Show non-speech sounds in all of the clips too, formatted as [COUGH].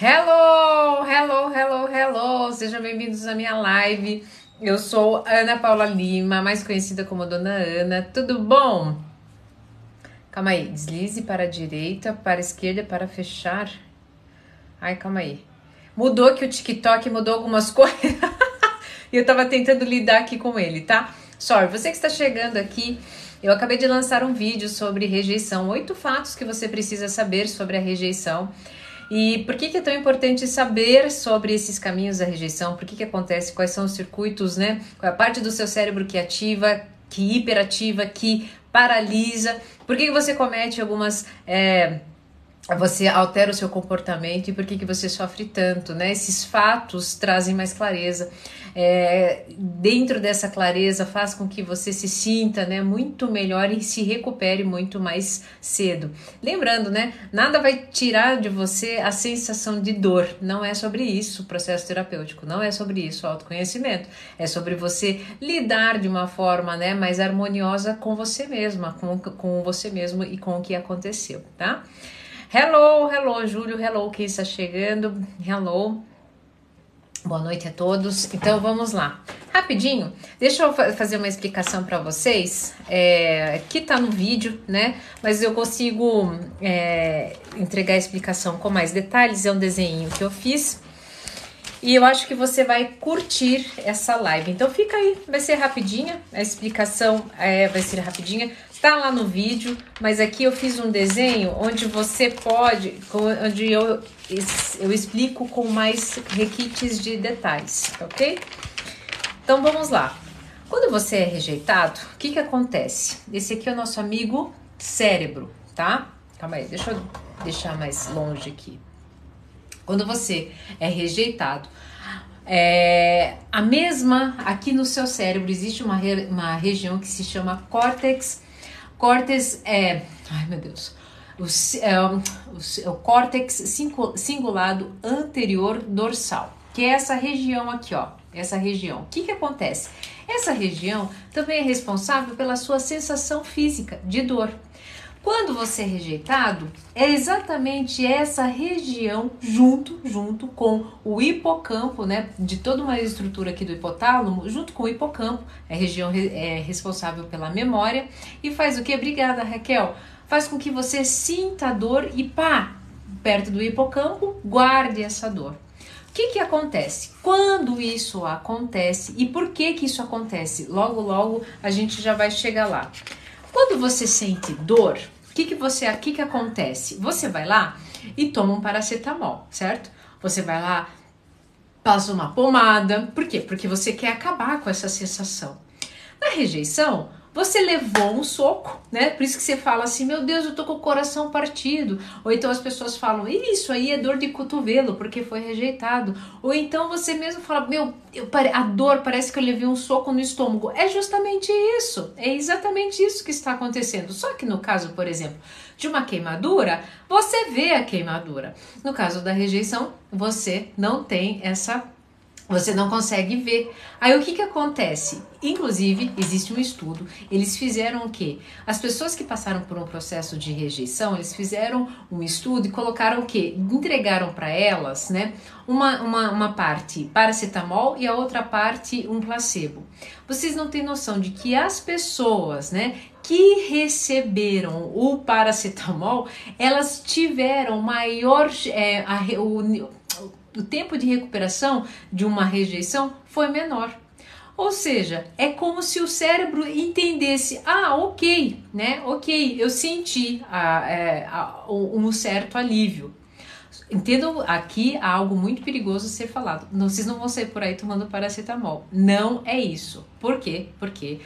Hello, hello, hello, hello! Sejam bem-vindos à minha live. Eu sou Ana Paula Lima, mais conhecida como Dona Ana. Tudo bom? Calma aí, deslize para a direita, para a esquerda, para fechar. Ai, calma aí. Mudou que o TikTok mudou algumas [LAUGHS] coisas. e eu tava tentando lidar aqui com ele, tá? Sorry, você que está chegando aqui, eu acabei de lançar um vídeo sobre rejeição. Oito fatos que você precisa saber sobre a rejeição. E por que, que é tão importante saber sobre esses caminhos da rejeição? Por que, que acontece? Quais são os circuitos, né? Qual é a parte do seu cérebro que ativa, que hiperativa, que paralisa? Por que, que você comete algumas. É, você altera o seu comportamento e por que, que você sofre tanto, né? Esses fatos trazem mais clareza. É, dentro dessa clareza faz com que você se sinta né, muito melhor e se recupere muito mais cedo. Lembrando, né? Nada vai tirar de você a sensação de dor. Não é sobre isso o processo terapêutico, não é sobre isso o autoconhecimento. É sobre você lidar de uma forma né, mais harmoniosa com você mesma, com, com você mesmo e com o que aconteceu, tá? Hello, hello, Júlio, hello, quem está chegando, hello. Boa noite a todos. Então vamos lá. Rapidinho, deixa eu fazer uma explicação para vocês, é, que tá no vídeo, né? Mas eu consigo é, entregar a explicação com mais detalhes. É um desenho que eu fiz e eu acho que você vai curtir essa live. Então fica aí, vai ser rapidinha, a explicação é, vai ser rapidinha. Tá lá no vídeo, mas aqui eu fiz um desenho onde você pode, onde eu, eu explico com mais requintes de detalhes, ok? Então vamos lá. Quando você é rejeitado, o que que acontece? Esse aqui é o nosso amigo cérebro, tá? Calma aí, deixa eu deixar mais longe aqui. Quando você é rejeitado, é, a mesma aqui no seu cérebro existe uma, re, uma região que se chama córtex Córtex é. Ai meu Deus. O, é, o, o córtex cingulado anterior dorsal, que é essa região aqui, ó. Essa região. O que, que acontece? Essa região também é responsável pela sua sensação física de dor. Quando você é rejeitado, é exatamente essa região junto, junto com o hipocampo, né, de toda uma estrutura aqui do hipotálamo, junto com o hipocampo, é a região é responsável pela memória e faz o que? Obrigada, Raquel. Faz com que você sinta a dor e pá, perto do hipocampo, guarde essa dor. O que, que acontece? Quando isso acontece e por que que isso acontece? Logo, logo a gente já vai chegar lá. Quando você sente dor, o que, que você aqui que acontece? Você vai lá e toma um paracetamol, certo? Você vai lá, passa uma pomada. Por quê? Porque você quer acabar com essa sensação. Na rejeição, você levou um soco, né? Por isso que você fala assim, meu Deus, eu tô com o coração partido. Ou então as pessoas falam, isso aí é dor de cotovelo, porque foi rejeitado. Ou então você mesmo fala, meu, eu, a dor parece que eu levei um soco no estômago. É justamente isso. É exatamente isso que está acontecendo. Só que no caso, por exemplo, de uma queimadura, você vê a queimadura. No caso da rejeição, você não tem essa você não consegue ver. Aí o que que acontece? Inclusive, existe um estudo, eles fizeram o quê? As pessoas que passaram por um processo de rejeição, eles fizeram um estudo e colocaram o quê? Entregaram para elas, né, uma, uma, uma parte paracetamol e a outra parte um placebo. Vocês não têm noção de que as pessoas, né, que receberam o paracetamol, elas tiveram maior, é, a, o, o tempo de recuperação de uma rejeição foi menor. Ou seja, é como se o cérebro entendesse: ah, ok, né? Ok, eu senti a, é, a, um certo alívio. Entendam, aqui há algo muito perigoso ser falado. Vocês não vão sair por aí tomando paracetamol. Não é isso. Por quê? Porque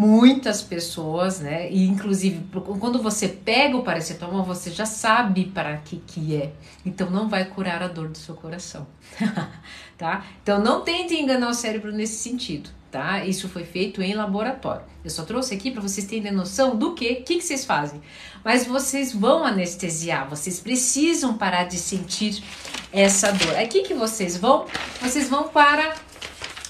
muitas pessoas, né? E inclusive quando você pega o paracetamol, você já sabe para que que é. Então não vai curar a dor do seu coração, [LAUGHS] tá? Então não tente enganar o cérebro nesse sentido, tá? Isso foi feito em laboratório. Eu só trouxe aqui para vocês terem noção do que, que que vocês fazem. Mas vocês vão anestesiar, vocês precisam parar de sentir essa dor. Aqui que vocês vão, vocês vão para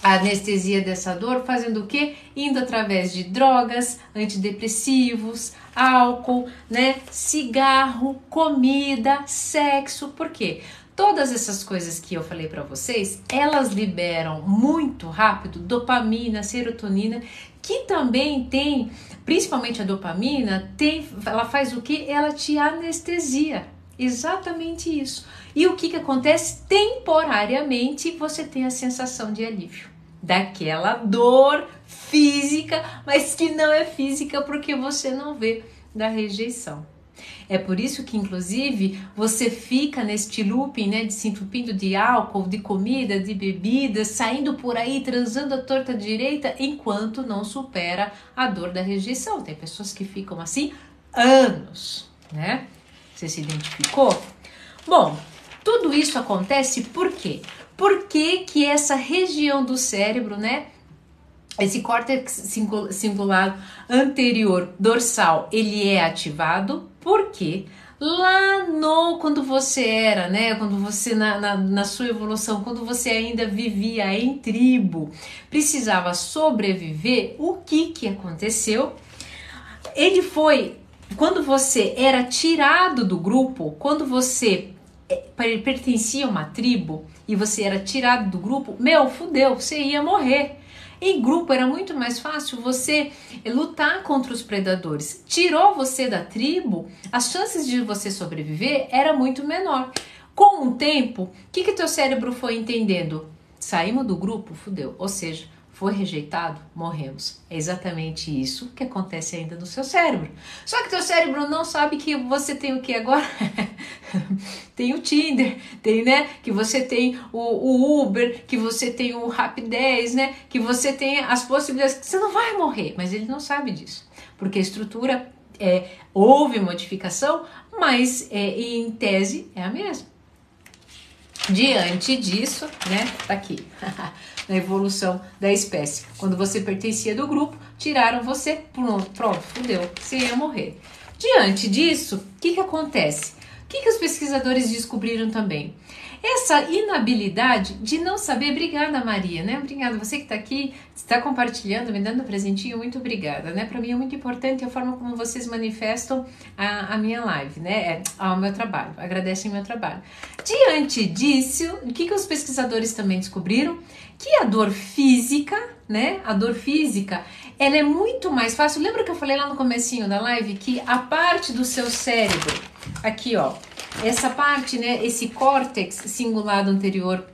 a anestesia dessa dor fazendo o quê? Indo através de drogas, antidepressivos, álcool, né? Cigarro, comida, sexo. Por quê? todas essas coisas que eu falei para vocês, elas liberam muito rápido dopamina, serotonina, que também tem, principalmente a dopamina, tem, ela faz o que? Ela te anestesia. Exatamente isso. E o que, que acontece? Temporariamente você tem a sensação de alívio daquela dor física, mas que não é física porque você não vê da rejeição. É por isso que, inclusive, você fica neste looping, né, de se entupindo de álcool, de comida, de bebida, saindo por aí, transando a torta direita, enquanto não supera a dor da rejeição. Tem pessoas que ficam assim anos, né? Você se identificou? Bom, tudo isso acontece por quê? Por que, que essa região do cérebro, né? Esse córtex cingulado anterior dorsal, ele é ativado porque lá no quando você era, né, quando você na, na, na, sua evolução, quando você ainda vivia em tribo, precisava sobreviver, o que que aconteceu? Ele foi quando você era tirado do grupo, quando você é, pertencia a uma tribo e você era tirado do grupo, meu, fudeu, você ia morrer. Em grupo era muito mais fácil você lutar contra os predadores. Tirou você da tribo, as chances de você sobreviver era muito menor. Com o tempo, o que que teu cérebro foi entendendo? Saímos do grupo, fudeu. Ou seja, foi rejeitado, morremos. É exatamente isso que acontece ainda no seu cérebro. Só que teu cérebro não sabe que você tem o que agora? [LAUGHS] tem o Tinder, tem, né? Que você tem o, o Uber, que você tem o Rap10, né? Que você tem as possibilidades que você não vai morrer, mas ele não sabe disso. Porque a estrutura é, houve modificação, mas é, em tese é a mesma. Diante disso, né? Tá aqui. [LAUGHS] na evolução da espécie. Quando você pertencia do grupo, tiraram você, pronto, pronto fudeu, você ia morrer. Diante disso, o que, que acontece? O que, que os pesquisadores descobriram também? Essa inabilidade de não saber, obrigada Maria, né? Obrigada, você que está aqui, está compartilhando, me dando um presentinho, muito obrigada, né? Para mim é muito importante a forma como vocês manifestam a, a minha live, né? É, ao meu trabalho, agradecem meu trabalho. Diante disso, o que, que os pesquisadores também descobriram? que a dor física, né? A dor física, ela é muito mais fácil. Lembra que eu falei lá no comecinho da live que a parte do seu cérebro, aqui ó, essa parte, né, esse córtex cingulado anterior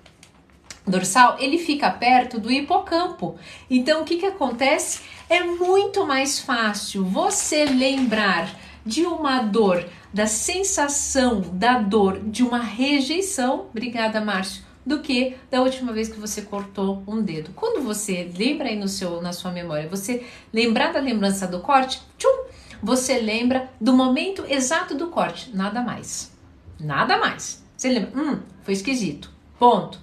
dorsal, ele fica perto do hipocampo. Então, o que que acontece? É muito mais fácil você lembrar de uma dor, da sensação da dor de uma rejeição. Obrigada, Márcio do que da última vez que você cortou um dedo. Quando você lembra aí no seu, na sua memória, você lembrar da lembrança do corte, tchum, você lembra do momento exato do corte, nada mais. Nada mais. Você lembra, hum, foi esquisito. Ponto.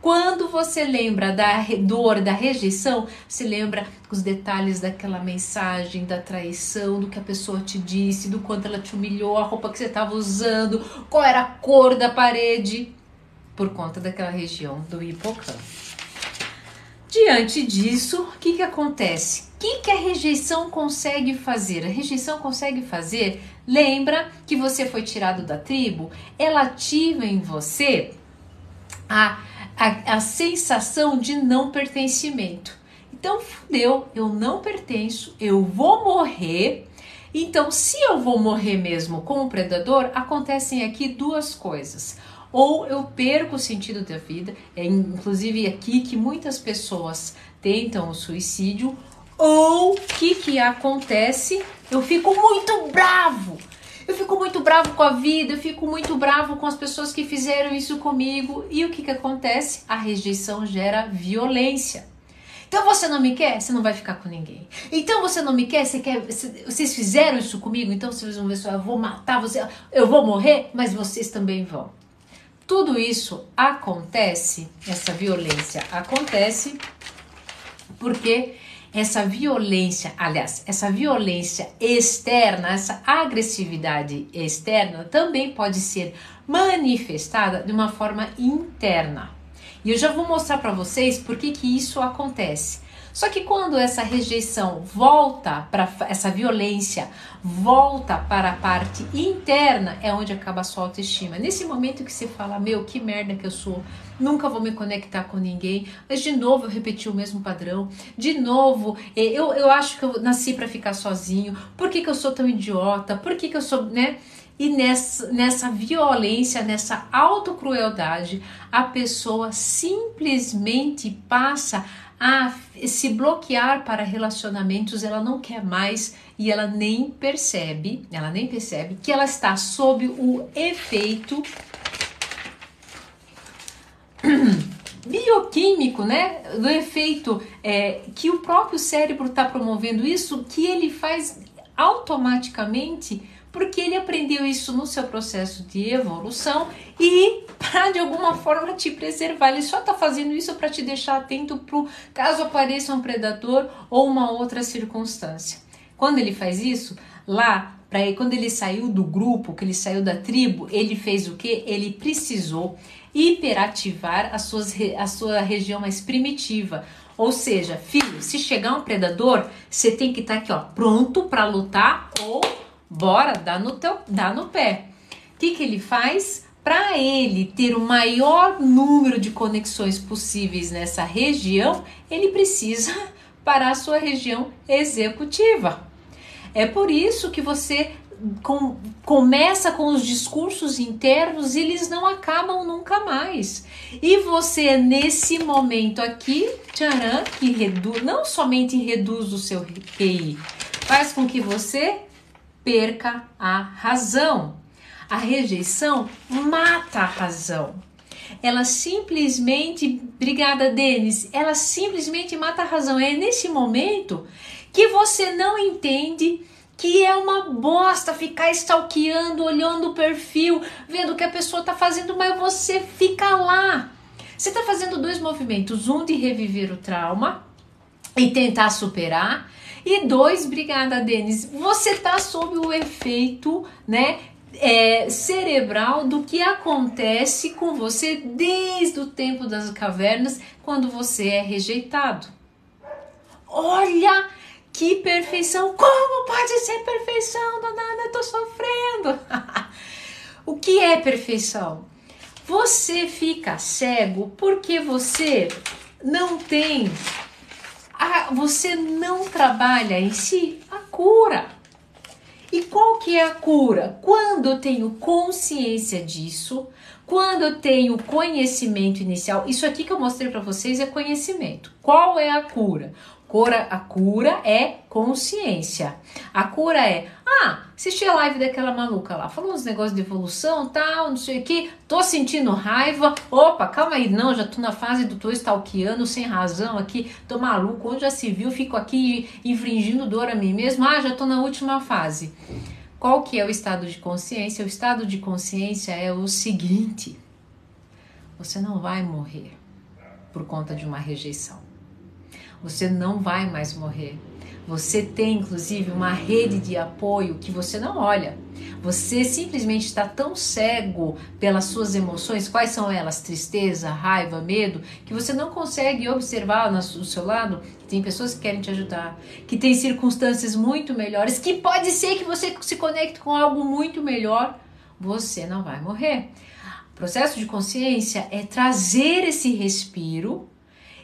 Quando você lembra da dor, da rejeição, se lembra os detalhes daquela mensagem, da traição, do que a pessoa te disse, do quanto ela te humilhou, a roupa que você estava usando, qual era a cor da parede por conta daquela região do hipocampo. Diante disso, o que, que acontece? O que, que a rejeição consegue fazer? A rejeição consegue fazer, lembra que você foi tirado da tribo, ela ativa em você a, a, a sensação de não pertencimento. Então, fudeu, eu não pertenço, eu vou morrer. Então, se eu vou morrer mesmo com o predador, acontecem aqui duas coisas ou eu perco o sentido da vida. É inclusive aqui que muitas pessoas tentam o suicídio, ou o que, que acontece? Eu fico muito bravo. Bravo com a vida, eu fico muito bravo com as pessoas que fizeram isso comigo. E o que, que acontece? A rejeição gera violência. Então você não me quer, você não vai ficar com ninguém. Então você não me quer, você quer, vocês fizeram isso comigo, então vocês vão ver só, eu vou matar você, eu vou morrer, mas vocês também vão. Tudo isso acontece, essa violência acontece porque essa violência, aliás, essa violência externa, essa agressividade externa também pode ser manifestada de uma forma interna. E eu já vou mostrar para vocês por que, que isso acontece. Só que quando essa rejeição volta para essa violência, volta para a parte interna, é onde acaba a sua autoestima. Nesse momento que você fala, meu, que merda que eu sou, nunca vou me conectar com ninguém, mas de novo eu repeti o mesmo padrão, de novo eu, eu acho que eu nasci para ficar sozinho, por que, que eu sou tão idiota, por que, que eu sou, né? E nessa, nessa violência, nessa autocrueldade, a pessoa simplesmente passa a se bloquear para relacionamentos, ela não quer mais e ela nem percebe, ela nem percebe que ela está sob o efeito [CLEARS THROAT] bioquímico, né? Do efeito é, que o próprio cérebro está promovendo isso, que ele faz automaticamente porque ele aprendeu isso no seu processo de evolução e para de alguma forma te preservar. Ele só está fazendo isso para te deixar atento para caso apareça um predador ou uma outra circunstância. Quando ele faz isso, lá para quando ele saiu do grupo, que ele saiu da tribo, ele fez o que? Ele precisou hiperativar a, suas, a sua região mais primitiva. Ou seja, filho, se chegar um predador, você tem que estar tá aqui, ó, pronto para lutar ou Bora, dá no, teu, dá no pé. O que, que ele faz? Para ele ter o maior número de conexões possíveis nessa região, ele precisa [LAUGHS] para a sua região executiva. É por isso que você com, começa com os discursos internos e eles não acabam nunca mais. E você, nesse momento aqui, tcharam, que reduz, não somente reduz o seu QI, faz com que você perca a razão. A rejeição mata a razão. Ela simplesmente, obrigada Denis, ela simplesmente mata a razão. É nesse momento que você não entende que é uma bosta ficar stalkeando, olhando o perfil, vendo o que a pessoa está fazendo, mas você fica lá. Você está fazendo dois movimentos: um de reviver o trauma e tentar superar, e dois, obrigada, Denis, você está sob o efeito, né? É, cerebral do que acontece com você desde o tempo das cavernas quando você é rejeitado. Olha que perfeição! Como pode ser perfeição, dona Ana? Eu tô sofrendo. [LAUGHS] o que é perfeição? Você fica cego porque você não tem a, você não trabalha em si a cura. E qual que é a cura? Quando eu tenho consciência disso, quando eu tenho conhecimento inicial, isso aqui que eu mostrei para vocês é conhecimento. Qual é a cura? Cura, a cura é consciência. A cura é, ah, assisti a live daquela maluca lá, falou uns negócios de evolução, tal, não sei o que, tô sentindo raiva. Opa, calma aí, não, já tô na fase do tô stalkeando sem razão aqui, tô maluco, onde já se viu, fico aqui infringindo dor a mim mesmo. Ah, já tô na última fase. Qual que é o estado de consciência? O estado de consciência é o seguinte: você não vai morrer por conta de uma rejeição. Você não vai mais morrer. Você tem inclusive uma rede de apoio que você não olha. Você simplesmente está tão cego pelas suas emoções, quais são elas? Tristeza, raiva, medo, que você não consegue observar no seu lado que tem pessoas que querem te ajudar, que tem circunstâncias muito melhores, que pode ser que você se conecte com algo muito melhor. Você não vai morrer. O processo de consciência é trazer esse respiro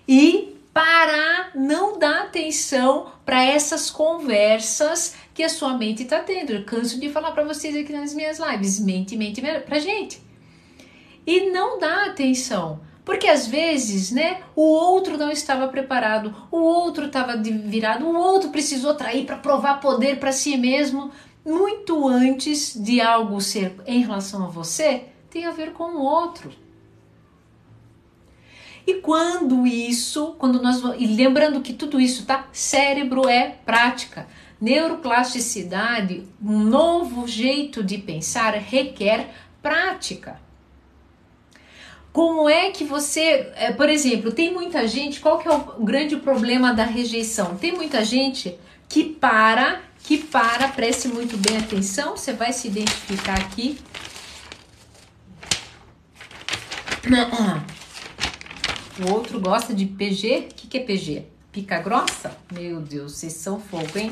e parar, não dar atenção para essas conversas que a sua mente está tendo. Eu canso de falar para vocês aqui nas minhas lives, mente, mente para gente. E não dá atenção. Porque às vezes, né, o outro não estava preparado, o outro estava virado, o outro precisou trair para provar poder para si mesmo, muito antes de algo ser em relação a você, tem a ver com o outro. E quando isso, quando nós e lembrando que tudo isso tá, cérebro é prática. Neuroplasticidade, um novo jeito de pensar requer prática. Como é que você, é, por exemplo, tem muita gente, qual que é o grande problema da rejeição? Tem muita gente que para, que para, preste muito bem atenção, você vai se identificar aqui. [CLEARS THROAT] O outro gosta de PG. O que, que é PG? Pica grossa? Meu Deus, vocês são fogo, hein?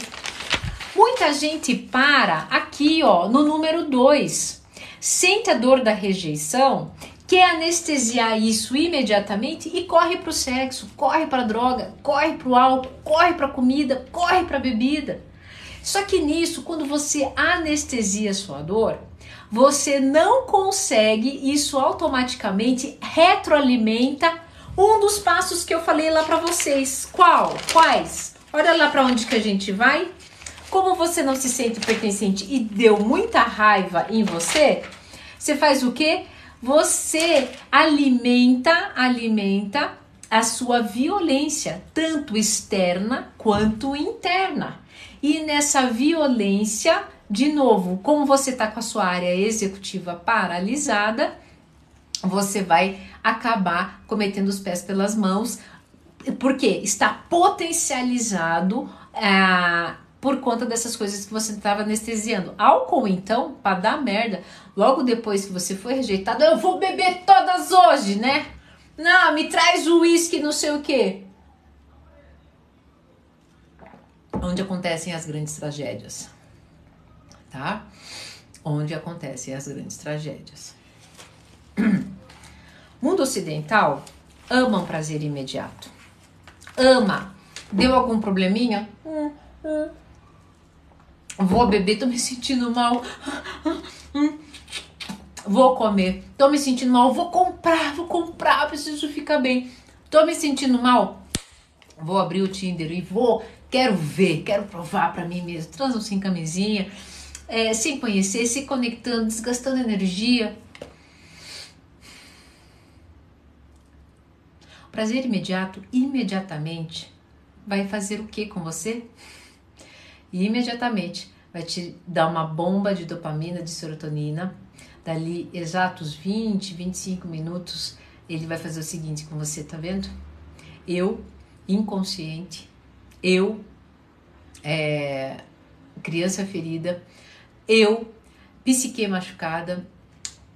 Muita gente para aqui, ó, no número 2. Sente a dor da rejeição, quer anestesiar isso imediatamente e corre para o sexo, corre para droga, corre para o álcool, corre para comida, corre para bebida. Só que nisso, quando você anestesia sua dor, você não consegue, isso automaticamente retroalimenta um dos passos que eu falei lá para vocês. Qual? Quais? Olha lá para onde que a gente vai. Como você não se sente pertencente e deu muita raiva em você, você faz o quê? Você alimenta, alimenta a sua violência, tanto externa quanto interna. E nessa violência, de novo, como você está com a sua área executiva paralisada, você vai acabar cometendo os pés pelas mãos, porque está potencializado é, por conta dessas coisas que você estava anestesiando. Álcool, então, para dar merda, logo depois que você foi rejeitado, eu vou beber todas hoje, né? Não, me traz o uísque, não sei o quê. Onde acontecem as grandes tragédias, tá? Onde acontecem as grandes tragédias. [CLEARS THROAT] Mundo ocidental ama um prazer imediato. Ama. Deu algum probleminha? Hum, hum Vou beber, tô me sentindo mal. Vou comer, tô me sentindo mal. Vou comprar, vou comprar, preciso ficar bem. Tô me sentindo mal. Vou abrir o Tinder e vou, quero ver, quero provar para mim mesmo. Transam sem camisinha, é, sem conhecer, se conectando, desgastando energia. Prazer imediato, imediatamente, vai fazer o que com você? e imediatamente vai te dar uma bomba de dopamina, de serotonina. Dali exatos 20, 25 minutos, ele vai fazer o seguinte com você, tá vendo? Eu, inconsciente, eu, é, criança ferida, eu, psique machucada,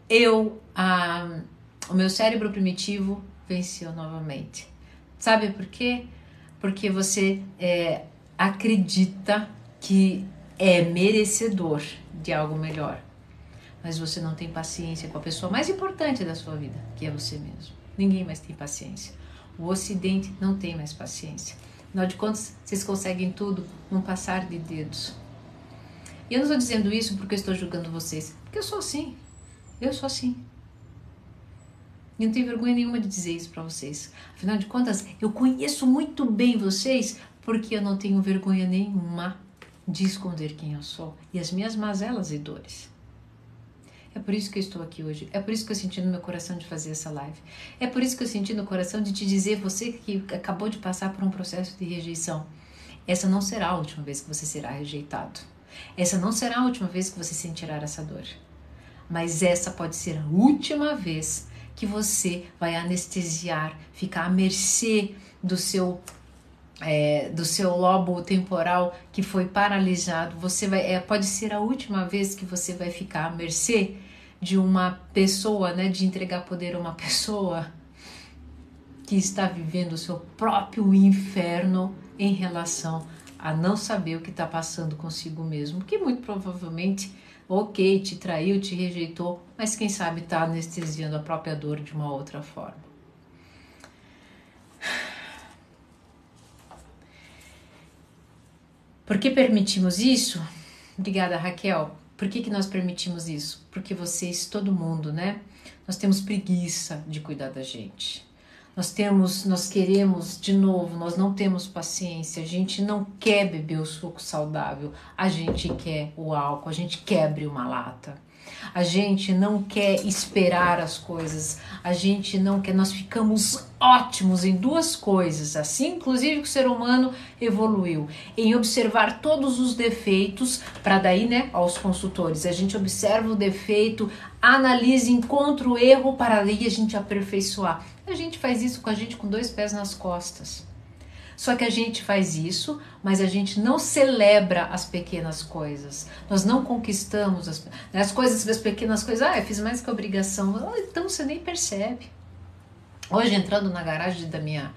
eu, a, o meu cérebro primitivo venceu novamente. Sabe por quê? Porque você é, acredita que é merecedor de algo melhor. Mas você não tem paciência com a pessoa mais importante da sua vida, que é você mesmo. Ninguém mais tem paciência. O Ocidente não tem mais paciência. Afinal de contas, vocês conseguem tudo num passar de dedos. E eu não estou dizendo isso porque eu estou julgando vocês, porque eu sou assim. Eu sou assim. E não tenho vergonha nenhuma de dizer isso para vocês. Afinal de contas, eu conheço muito bem vocês porque eu não tenho vergonha nenhuma de esconder quem eu sou e as minhas mazelas e dores. É por isso que eu estou aqui hoje. É por isso que eu senti no meu coração de fazer essa live. É por isso que eu senti no coração de te dizer, você que acabou de passar por um processo de rejeição, essa não será a última vez que você será rejeitado. Essa não será a última vez que você sentirá essa dor. Mas essa pode ser a última vez que você vai anestesiar, ficar à mercê do seu é, do seu lobo temporal que foi paralisado, você vai, é, pode ser a última vez que você vai ficar à mercê de uma pessoa, né, de entregar poder a uma pessoa que está vivendo o seu próprio inferno em relação a não saber o que está passando consigo mesmo, que muito provavelmente, ok, te traiu, te rejeitou, mas quem sabe está anestesiando a própria dor de uma outra forma. Por que permitimos isso? Obrigada, Raquel. Por que, que nós permitimos isso? Porque vocês, todo mundo, né? Nós temos preguiça de cuidar da gente. Nós temos, nós queremos, de novo, nós não temos paciência, a gente não quer beber o suco saudável, a gente quer o álcool, a gente quer abrir uma lata. A gente não quer esperar as coisas, a gente não quer, nós ficamos ótimos em duas coisas, assim inclusive que o ser humano evoluiu, em observar todos os defeitos, para daí, né, aos consultores, a gente observa o defeito, analisa, encontra o erro para daí a gente aperfeiçoar. A gente faz isso com a gente com dois pés nas costas. Só que a gente faz isso, mas a gente não celebra as pequenas coisas. Nós não conquistamos as, né, as coisas, as pequenas coisas. Ah, eu fiz mais que obrigação. Ah, então você nem percebe. Hoje, entrando na garagem da minha,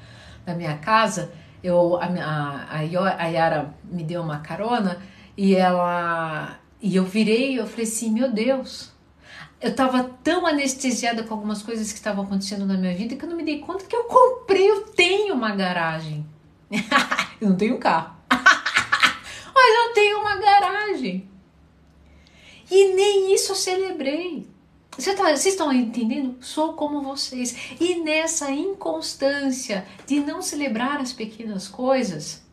da minha casa, eu, a, a, a Yara me deu uma carona e ela. E eu virei e eu falei assim: meu Deus, eu estava tão anestesiada com algumas coisas que estavam acontecendo na minha vida que eu não me dei conta que eu comprei, eu tenho uma garagem. [LAUGHS] eu não tenho um carro. [LAUGHS] Mas eu tenho uma garagem. E nem isso eu celebrei. Tá, vocês estão entendendo? Sou como vocês. E nessa inconstância de não celebrar as pequenas coisas,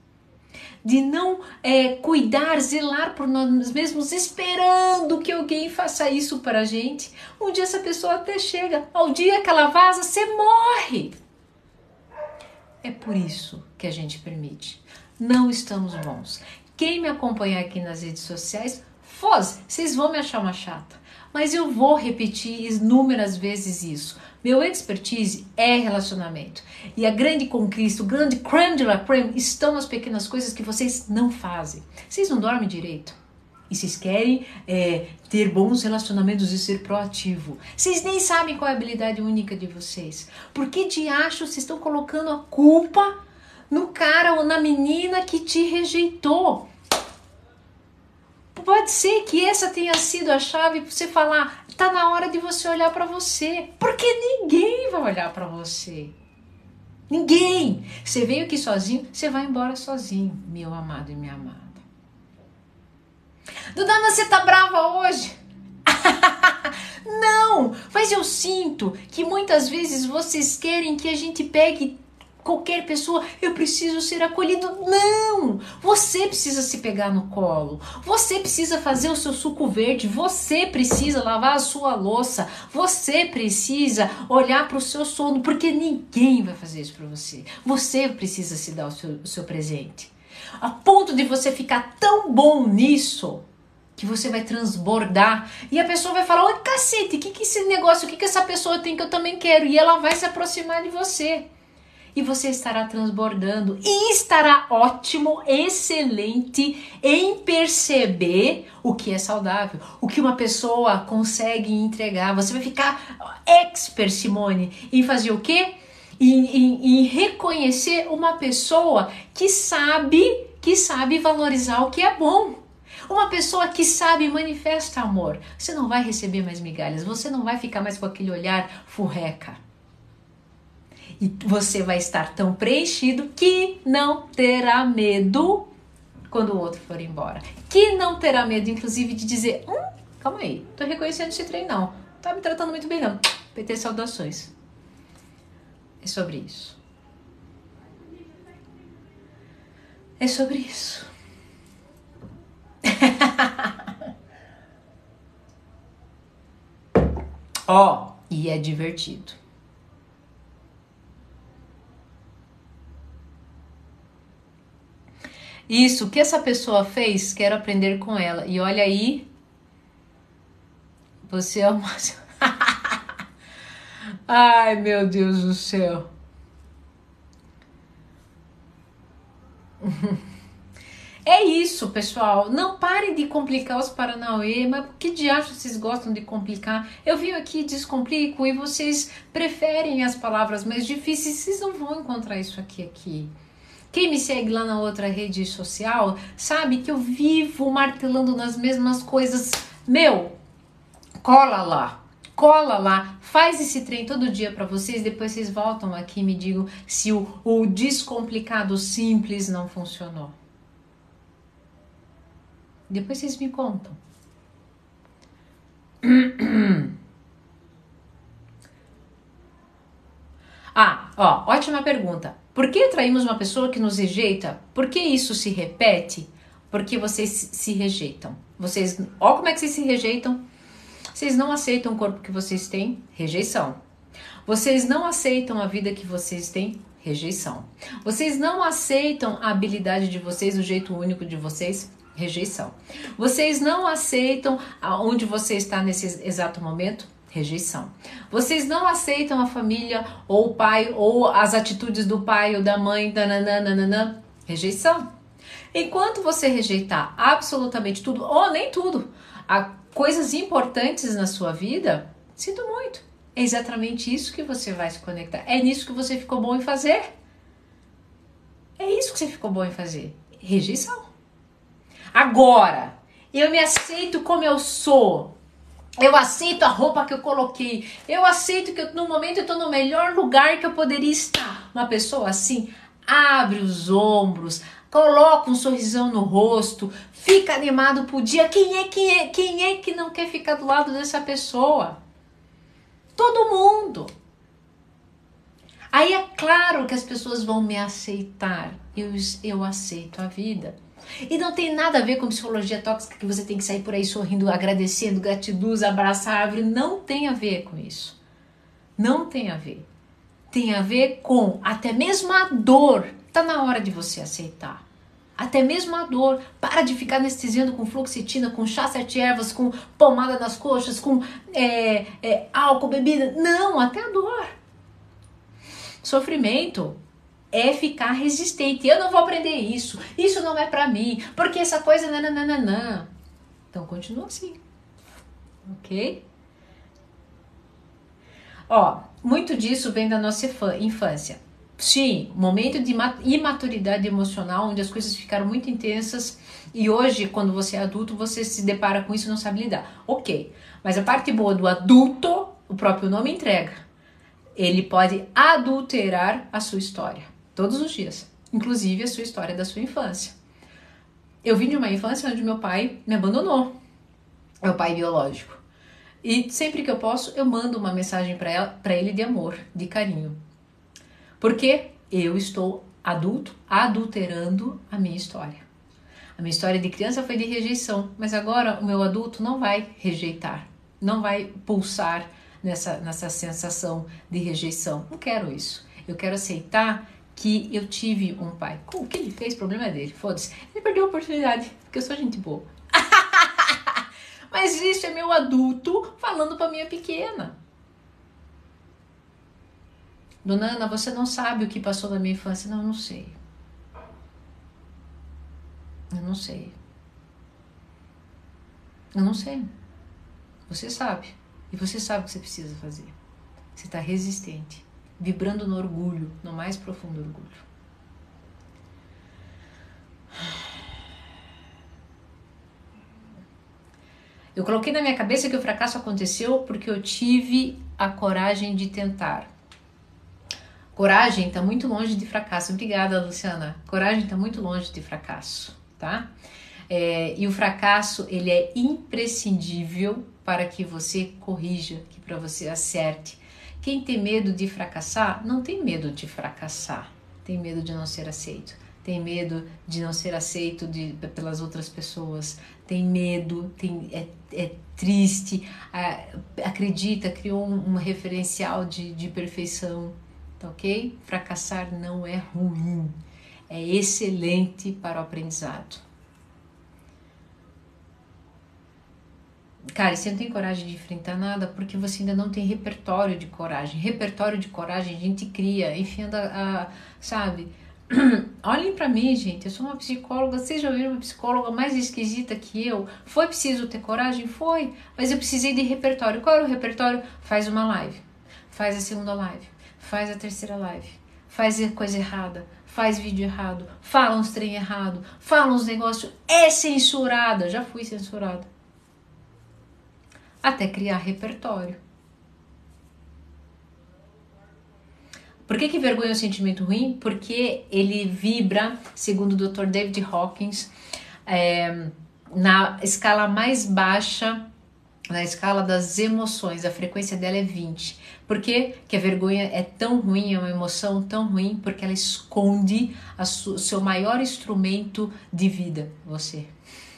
de não é, cuidar, zelar por nós mesmos, esperando que alguém faça isso para a gente, um dia essa pessoa até chega, ao dia que ela vaza, você morre. É por isso que a gente permite. Não estamos bons. Quem me acompanha aqui nas redes sociais, foz, vocês vão me achar uma chata mas eu vou repetir inúmeras vezes isso. Meu expertise é relacionamento. E a grande conquista, o grande creme de la creme estão nas pequenas coisas que vocês não fazem. Vocês não dormem direito. E vocês querem é, ter bons relacionamentos e ser proativo. Vocês nem sabem qual é a habilidade única de vocês. Por que de acho vocês estão colocando a culpa no cara ou na menina que te rejeitou? Pode ser que essa tenha sido a chave para você falar, tá na hora de você olhar para você, porque ninguém vai olhar para você. Ninguém. Você veio aqui sozinho, você vai embora sozinho, meu amado e minha amada. Duda, você tá brava hoje? [LAUGHS] Não, mas eu sinto que muitas vezes vocês querem que a gente pegue qualquer pessoa, eu preciso ser acolhido. Não! Você precisa se pegar no colo. Você precisa fazer o seu suco verde. Você precisa lavar a sua louça. Você precisa olhar para o seu sono, porque ninguém vai fazer isso para você. Você precisa se dar o seu, o seu presente. A ponto de você ficar tão bom nisso que você vai transbordar e a pessoa vai falar: Oi, cacete, o que, que esse negócio, o que, que essa pessoa tem que eu também quero? E ela vai se aproximar de você e você estará transbordando e estará ótimo, excelente em perceber o que é saudável, o que uma pessoa consegue entregar. Você vai ficar expert, Simone, em fazer o quê? Em, em, em reconhecer uma pessoa que sabe, que sabe valorizar o que é bom. Uma pessoa que sabe manifesta amor. Você não vai receber mais migalhas, você não vai ficar mais com aquele olhar furreca e você vai estar tão preenchido que não terá medo quando o outro for embora. Que não terá medo, inclusive, de dizer: hum, calma aí, tô reconhecendo esse trem, não. Tá me tratando muito bem, não. PT saudações. É sobre isso. É sobre isso. [LAUGHS] Ó, oh, e é divertido. Isso, o que essa pessoa fez, quero aprender com ela. E olha aí, você é uma. [LAUGHS] Ai, meu Deus do céu. É isso, pessoal. Não parem de complicar os Paranauê, mas que diacho vocês gostam de complicar? Eu vim aqui descomplico e vocês preferem as palavras mais difíceis, vocês não vão encontrar isso aqui aqui. Quem me segue lá na outra rede social sabe que eu vivo martelando nas mesmas coisas. Meu, cola lá, cola lá, faz esse trem todo dia para vocês. Depois vocês voltam aqui e me digam se o, o descomplicado simples não funcionou. Depois vocês me contam. [CLEARS THROAT] Ah, ó, ótima pergunta. Por que atraímos uma pessoa que nos rejeita? Por que isso se repete? Porque vocês se rejeitam. Vocês, ó como é que vocês se rejeitam? Vocês não aceitam o corpo que vocês têm? Rejeição. Vocês não aceitam a vida que vocês têm? Rejeição. Vocês não aceitam a habilidade de vocês, o jeito único de vocês? Rejeição. Vocês não aceitam onde você está nesse exato momento? Rejeição. Vocês não aceitam a família ou o pai ou as atitudes do pai ou da mãe, nananana, rejeição. Enquanto você rejeitar absolutamente tudo, ou nem tudo, a coisas importantes na sua vida, sinto muito. É exatamente isso que você vai se conectar. É nisso que você ficou bom em fazer. É isso que você ficou bom em fazer. Rejeição. Agora, eu me aceito como eu sou. Eu aceito a roupa que eu coloquei. Eu aceito que eu, no momento eu estou no melhor lugar que eu poderia estar. Uma pessoa assim abre os ombros, coloca um sorrisão no rosto, fica animado pro dia. Quem é, quem é, quem é que não quer ficar do lado dessa pessoa? Todo mundo. Aí é claro que as pessoas vão me aceitar. Eu, eu aceito a vida. E não tem nada a ver com psicologia tóxica que você tem que sair por aí sorrindo, agradecendo, gratiduz, abraçar a árvore. Não tem a ver com isso. Não tem a ver. Tem a ver com até mesmo a dor. Tá na hora de você aceitar. Até mesmo a dor. Para de ficar anestesiando com fluoxetina, com chá sete ervas, com pomada nas coxas, com é, é, álcool, bebida. Não, até a dor. Sofrimento é ficar resistente. Eu não vou aprender isso. Isso não é para mim. Porque essa coisa nananana. Então continua assim. OK? Ó, muito disso vem da nossa infância. Sim, momento de imaturidade emocional, onde as coisas ficaram muito intensas e hoje, quando você é adulto, você se depara com isso e não sabe lidar. Ok, mas a parte boa do adulto, o próprio nome entrega. Ele pode adulterar a sua história todos os dias, inclusive a sua história da sua infância. Eu vim de uma infância onde meu pai me abandonou, meu pai biológico. E sempre que eu posso, eu mando uma mensagem para ele de amor, de carinho. Porque eu estou adulto, adulterando a minha história. A minha história de criança foi de rejeição, mas agora o meu adulto não vai rejeitar, não vai pulsar nessa, nessa sensação de rejeição. Não quero isso. Eu quero aceitar que eu tive um pai. O que ele fez, problema dele, foda-se. Ele perdeu a oportunidade, porque eu sou gente boa. [LAUGHS] Mas isso é meu adulto falando para minha pequena. Dona Ana, você não sabe o que passou na minha infância? Não, eu não sei. Eu não sei. Eu não sei. Você sabe. E você sabe o que você precisa fazer. Você está resistente vibrando no orgulho, no mais profundo orgulho. Eu coloquei na minha cabeça que o fracasso aconteceu porque eu tive a coragem de tentar. Coragem está muito longe de fracasso. Obrigada, Luciana. Coragem está muito longe de fracasso, tá? É, e o fracasso ele é imprescindível para que você corrija, que para você acerte, quem tem medo de fracassar, não tem medo de fracassar, tem medo de não ser aceito, tem medo de não ser aceito de, pelas outras pessoas, tem medo, tem, é, é triste, acredita, criou um, um referencial de, de perfeição, tá ok? Fracassar não é ruim, é excelente para o aprendizado. Cara, você não tem coragem de enfrentar nada porque você ainda não tem repertório de coragem. Repertório de coragem a gente cria, enfiando a, a sabe? [CLEARS THROAT] Olhem para mim, gente. Eu sou uma psicóloga. Vocês já viram uma psicóloga mais esquisita que eu? Foi preciso ter coragem? Foi. Mas eu precisei de repertório. Qual era o repertório? Faz uma live. Faz a segunda live. Faz a terceira live. Faz coisa errada. Faz vídeo errado. Fala uns trem errado. Fala uns negócios. É censurada. Já fui censurada até criar repertório. Por que, que vergonha é um sentimento ruim? Porque ele vibra, segundo o Dr. David Hawkins, é, na escala mais baixa, na escala das emoções. A frequência dela é 20. Por que, que a vergonha é tão ruim, é uma emoção tão ruim? Porque ela esconde o seu maior instrumento de vida, você.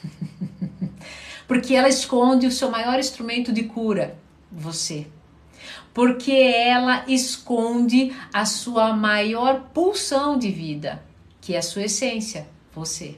[LAUGHS] Porque ela esconde o seu maior instrumento de cura, você. Porque ela esconde a sua maior pulsão de vida, que é a sua essência, você.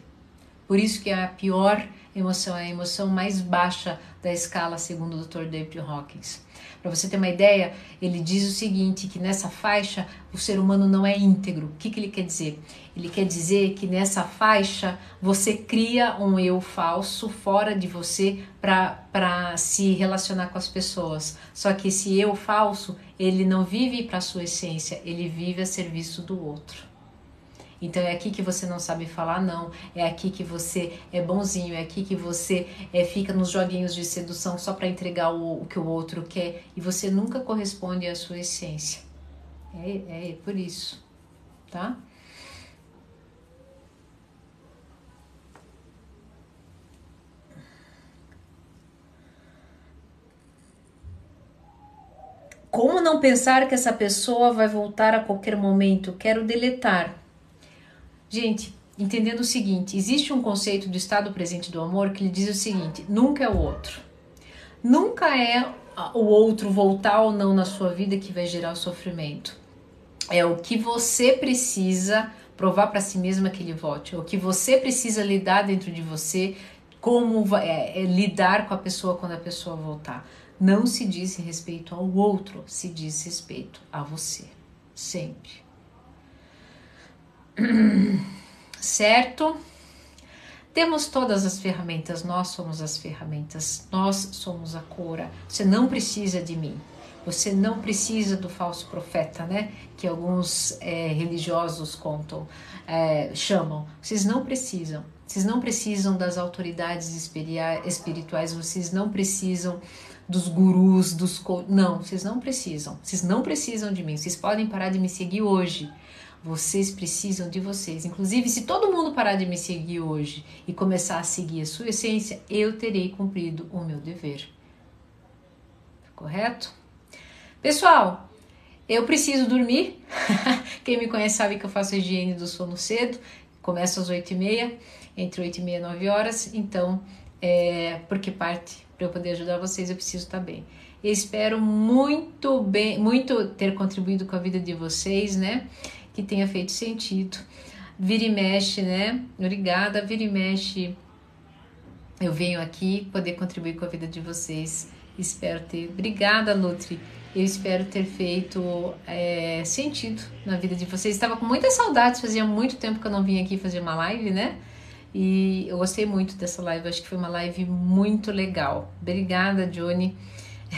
Por isso que é a pior emoção, é a emoção mais baixa da escala, segundo o Dr. David Hawkins. Para você ter uma ideia, ele diz o seguinte: que nessa faixa o ser humano não é íntegro. O que, que ele quer dizer? Ele quer dizer que nessa faixa você cria um eu falso fora de você para se relacionar com as pessoas. Só que esse eu falso, ele não vive para sua essência, ele vive a serviço do outro. Então é aqui que você não sabe falar não, é aqui que você é bonzinho, é aqui que você é, fica nos joguinhos de sedução só para entregar o, o, que o outro quer e você nunca corresponde à sua essência. É, é por isso, tá? Como não pensar que essa pessoa vai voltar a qualquer momento? Quero deletar. Gente, entendendo o seguinte: existe um conceito do estado presente do amor que lhe diz o seguinte: nunca é o outro. Nunca é o outro voltar ou não na sua vida que vai gerar o sofrimento. É o que você precisa provar para si mesma que ele volte, é o que você precisa lidar dentro de você, como é, é, lidar com a pessoa quando a pessoa voltar. Não se diz respeito ao outro, se diz respeito a você, sempre. [CLEARS THROAT] Certo? Temos todas as ferramentas, nós somos as ferramentas, nós somos a cura. Você não precisa de mim, você não precisa do falso profeta, né? Que alguns é, religiosos contam, é, chamam. Vocês não precisam. Vocês não precisam das autoridades espirituais, vocês não precisam dos gurus, dos. Não, vocês não precisam. Vocês não precisam de mim. Vocês podem parar de me seguir hoje. Vocês precisam de vocês. Inclusive, se todo mundo parar de me seguir hoje e começar a seguir a sua essência, eu terei cumprido o meu dever. Correto? Pessoal, eu preciso dormir. [LAUGHS] Quem me conhece sabe que eu faço higiene do sono cedo. Começo às 8h30, entre 8 e meia e 9 horas. Então, é, porque parte para eu poder ajudar vocês, eu preciso estar bem. Eu espero muito bem, muito ter contribuído com a vida de vocês, né? Que tenha feito sentido. Vira e mexe, né? Obrigada, vira e mexe. Eu venho aqui poder contribuir com a vida de vocês. Espero ter. Obrigada, Nutri. Eu espero ter feito é, sentido na vida de vocês. Estava com muitas saudades, fazia muito tempo que eu não vim aqui fazer uma live, né? E eu gostei muito dessa live, acho que foi uma live muito legal. Obrigada, Johnny.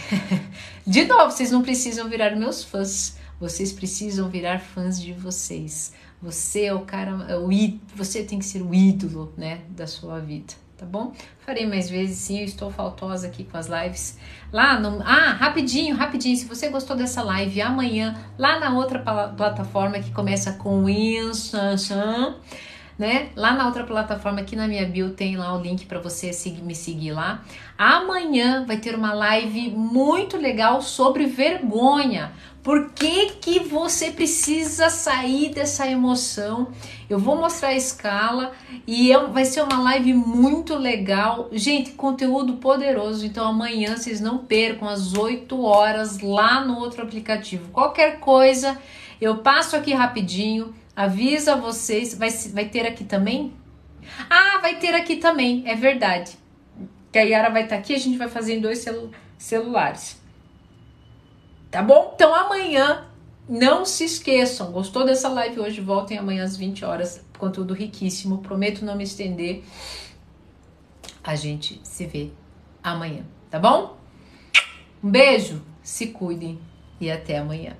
[LAUGHS] De novo, vocês não precisam virar meus fãs. Vocês precisam virar fãs de vocês. Você é o cara, é o você tem que ser o ídolo, né, da sua vida, tá bom? Farei mais vezes, sim, eu estou faltosa aqui com as lives. Lá no, ah, rapidinho, rapidinho, se você gostou dessa live, amanhã, lá na outra plataforma que começa com Instagram, né? Lá na outra plataforma, aqui na minha bio, tem lá o link para você me seguir lá. Amanhã vai ter uma live muito legal sobre vergonha. Por que, que você precisa sair dessa emoção? Eu vou mostrar a escala e é, vai ser uma live muito legal. Gente, conteúdo poderoso. Então amanhã vocês não percam às 8 horas lá no outro aplicativo. Qualquer coisa, eu passo aqui rapidinho, aviso a vocês. Vai, vai ter aqui também? Ah, vai ter aqui também, é verdade. Que a Yara vai estar aqui, a gente vai fazer em dois celu celulares. Tá bom? Então amanhã não se esqueçam. Gostou dessa live hoje? Voltem amanhã às 20 horas. Conteúdo riquíssimo. Prometo não me estender. A gente se vê amanhã, tá bom? Um beijo, se cuidem e até amanhã.